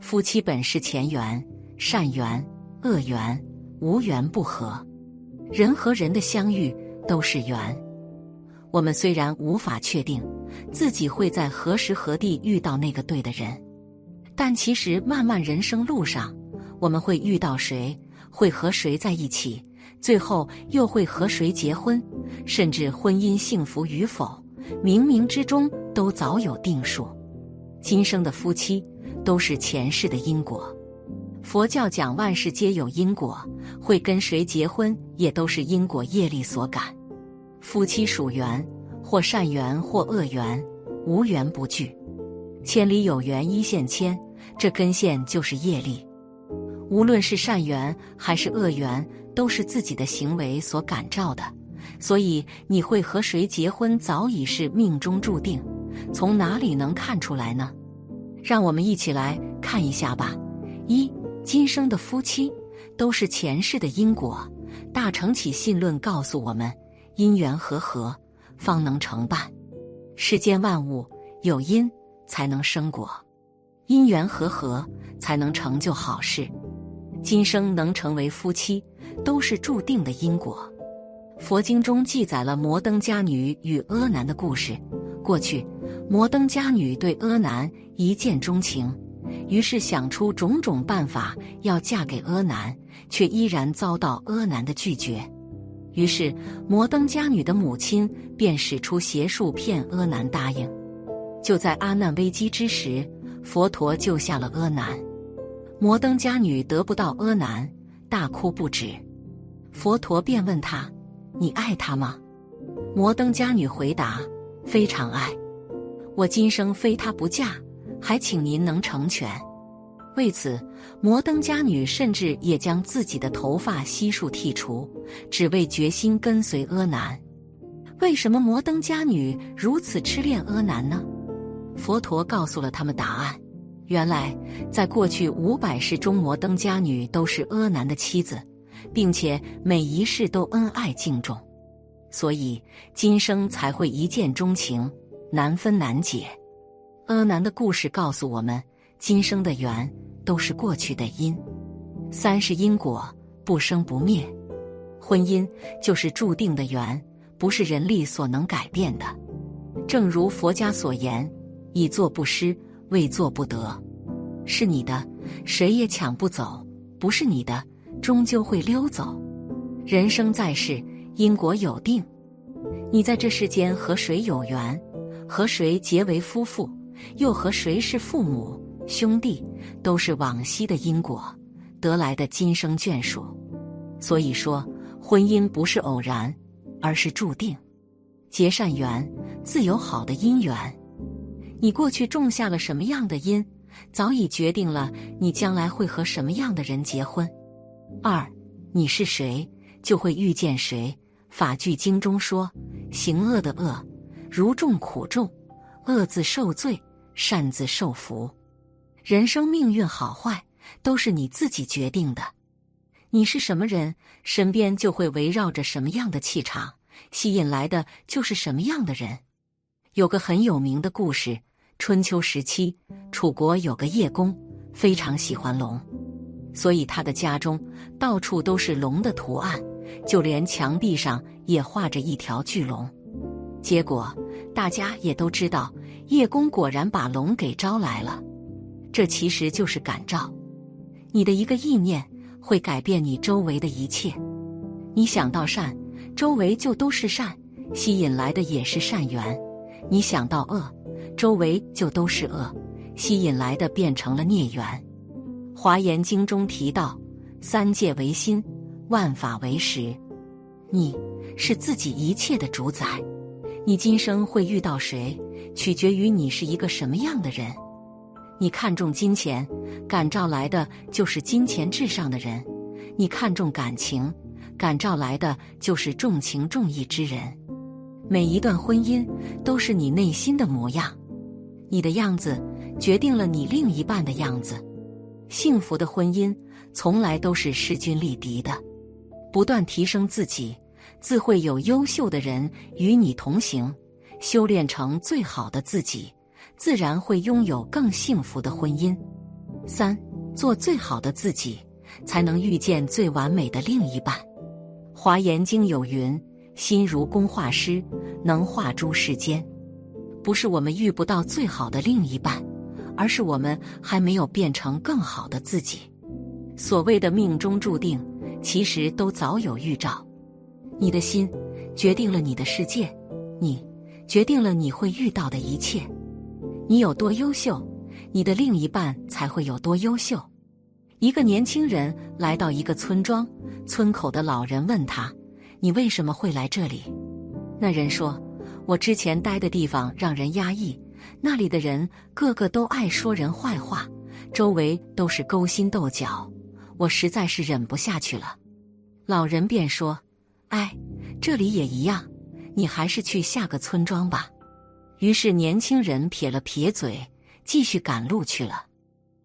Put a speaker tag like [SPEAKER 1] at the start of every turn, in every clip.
[SPEAKER 1] 夫妻本是前缘，善缘、恶缘，无缘不合。人和人的相遇都是缘。我们虽然无法确定自己会在何时何地遇到那个对的人，但其实漫漫人生路上，我们会遇到谁，会和谁在一起，最后又会和谁结婚，甚至婚姻幸福与否，冥冥之中都早有定数。今生的夫妻都是前世的因果。佛教讲万事皆有因果，会跟谁结婚也都是因果业力所感。夫妻属缘，或善缘或恶缘，无缘不聚。千里有缘一线牵，这根线就是业力。无论是善缘还是恶缘，都是自己的行为所感召的。所以你会和谁结婚，早已是命中注定。从哪里能看出来呢？让我们一起来看一下吧。一今生的夫妻都是前世的因果。大乘起信论告诉我们，因缘和合方能成伴。世间万物有因才能生果，因缘和合才能成就好事。今生能成为夫妻，都是注定的因果。佛经中记载了摩登伽女与阿难的故事。过去，摩登伽女对阿难一见钟情。于是想出种种办法要嫁给阿难，却依然遭到阿难的拒绝。于是摩登伽女的母亲便使出邪术骗阿难答应。就在阿难危机之时，佛陀救下了阿难。摩登伽女得不到阿难，大哭不止。佛陀便问他：“你爱他吗？”摩登伽女回答：“非常爱，我今生非他不嫁。”还请您能成全。为此，摩登伽女甚至也将自己的头发悉数剃除，只为决心跟随阿难。为什么摩登伽女如此痴恋阿难呢？佛陀告诉了他们答案：原来，在过去五百世中，摩登伽女都是阿难的妻子，并且每一世都恩爱敬重，所以今生才会一见钟情，难分难解。阿难的故事告诉我们，今生的缘都是过去的因，三是因果，不生不灭。婚姻就是注定的缘，不是人力所能改变的。正如佛家所言：“以作不失，未作不得。”是你的，谁也抢不走；不是你的，终究会溜走。人生在世，因果有定。你在这世间和谁有缘，和谁结为夫妇。又和谁是父母兄弟，都是往昔的因果得来的今生眷属。所以说，婚姻不是偶然，而是注定。结善缘，自有好的姻缘。你过去种下了什么样的因，早已决定了你将来会和什么样的人结婚。二，你是谁，就会遇见谁。法句经中说：“行恶的恶，如种苦种，恶自受罪。”擅自受福，人生命运好坏都是你自己决定的。你是什么人，身边就会围绕着什么样的气场，吸引来的就是什么样的人。有个很有名的故事：春秋时期，楚国有个叶公，非常喜欢龙，所以他的家中到处都是龙的图案，就连墙壁上也画着一条巨龙。结果大家也都知道。叶公果然把龙给招来了，这其实就是感召。你的一个意念会改变你周围的一切。你想到善，周围就都是善，吸引来的也是善缘；你想到恶，周围就都是恶，吸引来的变成了孽缘。华严经中提到：三界为心，万法为识。你是自己一切的主宰。你今生会遇到谁？取决于你是一个什么样的人。你看重金钱，感召来的就是金钱至上的人；你看重感情，感召来的就是重情重义之人。每一段婚姻都是你内心的模样，你的样子决定了你另一半的样子。幸福的婚姻从来都是势均力敌的，不断提升自己，自会有优秀的人与你同行。修炼成最好的自己，自然会拥有更幸福的婚姻。三，做最好的自己，才能遇见最完美的另一半。华严经有云：“心如工画师，能画诸世间。”不是我们遇不到最好的另一半，而是我们还没有变成更好的自己。所谓的命中注定，其实都早有预兆。你的心决定了你的世界，你决定了你会遇到的一切。你有多优秀，你的另一半才会有多优秀。一个年轻人来到一个村庄，村口的老人问他：“你为什么会来这里？”那人说：“我之前待的地方让人压抑，那里的人个个都爱说人坏话，周围都是勾心斗角，我实在是忍不下去了。”老人便说：“哎，这里也一样，你还是去下个村庄吧。”于是年轻人撇了撇嘴，继续赶路去了。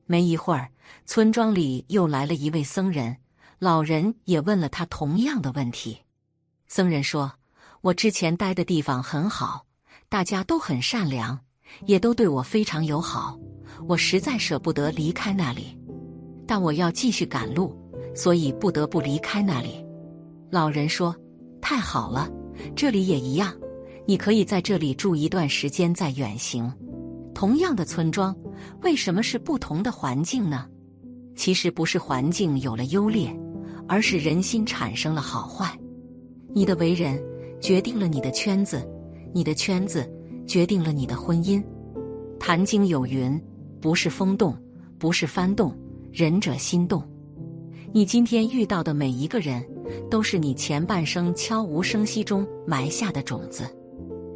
[SPEAKER 1] 没一会儿。村庄里又来了一位僧人，老人也问了他同样的问题。僧人说：“我之前待的地方很好，大家都很善良，也都对我非常友好。我实在舍不得离开那里，但我要继续赶路，所以不得不离开那里。”老人说：“太好了，这里也一样，你可以在这里住一段时间再远行。同样的村庄，为什么是不同的环境呢？”其实不是环境有了优劣，而是人心产生了好坏。你的为人决定了你的圈子，你的圈子决定了你的婚姻。《坛经》有云：“不是风动，不是幡动，仁者心动。”你今天遇到的每一个人，都是你前半生悄无声息中埋下的种子。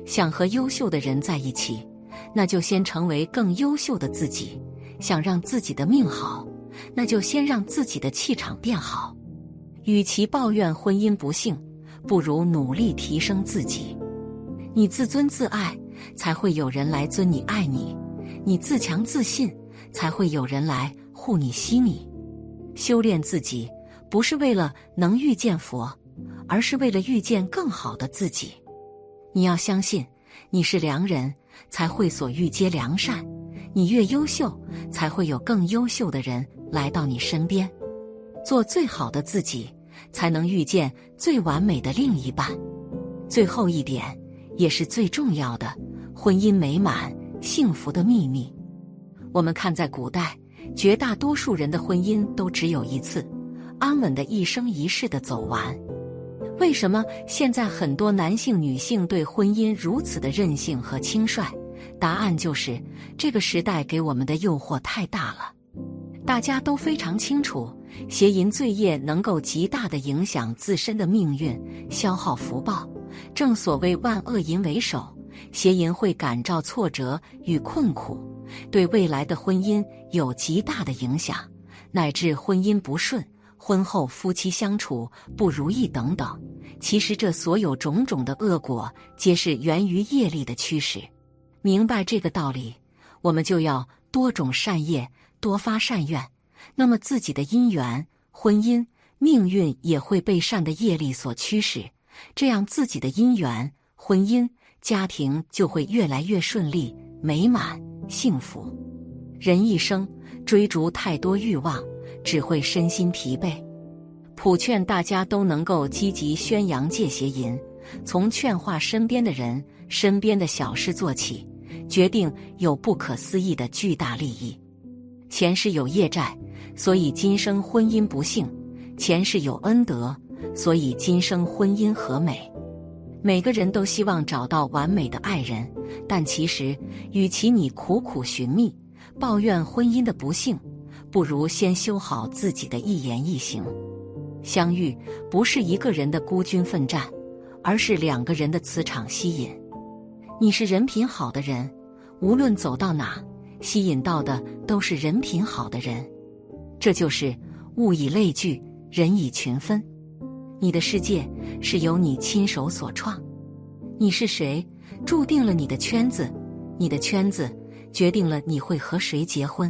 [SPEAKER 1] 想和优秀的人在一起，那就先成为更优秀的自己。想让自己的命好。那就先让自己的气场变好。与其抱怨婚姻不幸，不如努力提升自己。你自尊自爱，才会有人来尊你爱你；你自强自信，才会有人来护你惜你。修炼自己，不是为了能遇见佛，而是为了遇见更好的自己。你要相信，你是良人，才会所遇皆良善。你越优秀，才会有更优秀的人。来到你身边，做最好的自己，才能遇见最完美的另一半。最后一点，也是最重要的，婚姻美满幸福的秘密。我们看，在古代，绝大多数人的婚姻都只有一次，安稳的一生一世的走完。为什么现在很多男性、女性对婚姻如此的任性和轻率？答案就是这个时代给我们的诱惑太大了。大家都非常清楚，邪淫罪业能够极大的影响自身的命运，消耗福报。正所谓万恶淫为首，邪淫会感召挫折与困苦，对未来的婚姻有极大的影响，乃至婚姻不顺、婚后夫妻相处不如意等等。其实这所有种种的恶果，皆是源于业力的驱使。明白这个道理，我们就要多种善业。多发善愿，那么自己的姻缘、婚姻、命运也会被善的业力所驱使，这样自己的姻缘、婚姻、家庭就会越来越顺利、美满、幸福。人一生追逐太多欲望，只会身心疲惫。普劝大家都能够积极宣扬戒邪淫，从劝化身边的人、身边的小事做起，决定有不可思议的巨大利益。前世有业债，所以今生婚姻不幸；前世有恩德，所以今生婚姻和美。每个人都希望找到完美的爱人，但其实，与其你苦苦寻觅、抱怨婚姻的不幸，不如先修好自己的一言一行。相遇不是一个人的孤军奋战，而是两个人的磁场吸引。你是人品好的人，无论走到哪。吸引到的都是人品好的人，这就是物以类聚，人以群分。你的世界是由你亲手所创，你是谁，注定了你的圈子，你的圈子决定了你会和谁结婚。